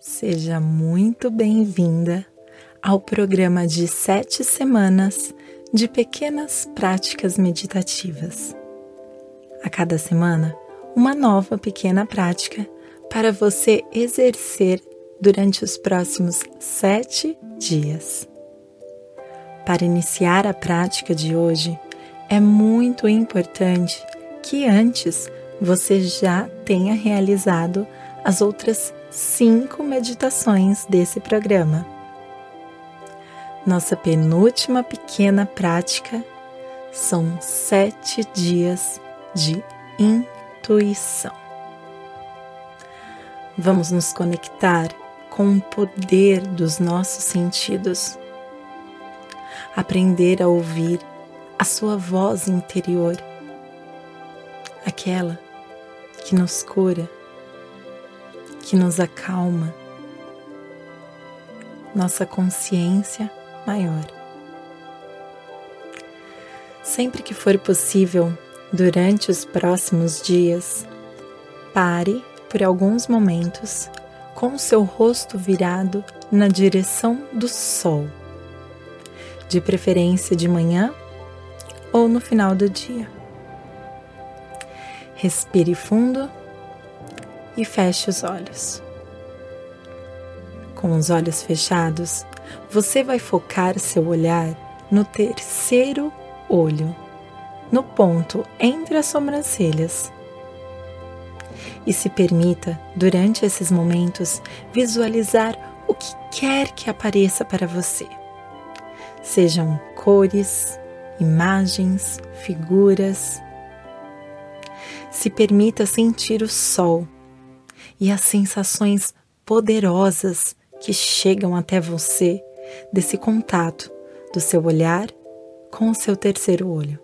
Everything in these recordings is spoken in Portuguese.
Seja muito bem-vinda ao programa de sete semanas de pequenas práticas meditativas. A cada semana, uma nova pequena prática para você exercer durante os próximos sete dias. Para iniciar a prática de hoje, é muito importante que antes você já tenha realizado as outras cinco meditações desse programa. Nossa penúltima pequena prática são sete dias de intuição. Vamos nos conectar com o poder dos nossos sentidos, aprender a ouvir a sua voz interior, aquela que nos cura que nos acalma, nossa consciência maior. Sempre que for possível, durante os próximos dias, pare por alguns momentos com seu rosto virado na direção do sol, de preferência de manhã ou no final do dia. Respire fundo e feche os olhos. Com os olhos fechados, você vai focar seu olhar no terceiro olho, no ponto entre as sobrancelhas. E se permita, durante esses momentos, visualizar o que quer que apareça para você. Sejam cores, imagens, figuras. Se permita sentir o sol e as sensações poderosas que chegam até você desse contato do seu olhar com o seu terceiro olho.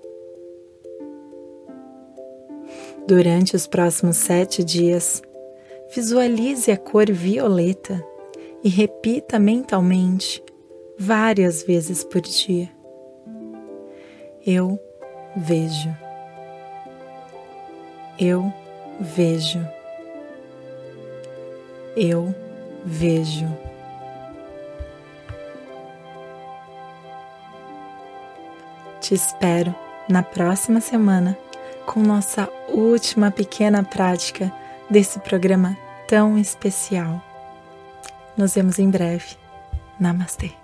Durante os próximos sete dias, visualize a cor violeta e repita mentalmente várias vezes por dia. Eu vejo. Eu vejo eu vejo. Te espero na próxima semana com nossa última pequena prática desse programa tão especial. Nos vemos em breve. Namastê.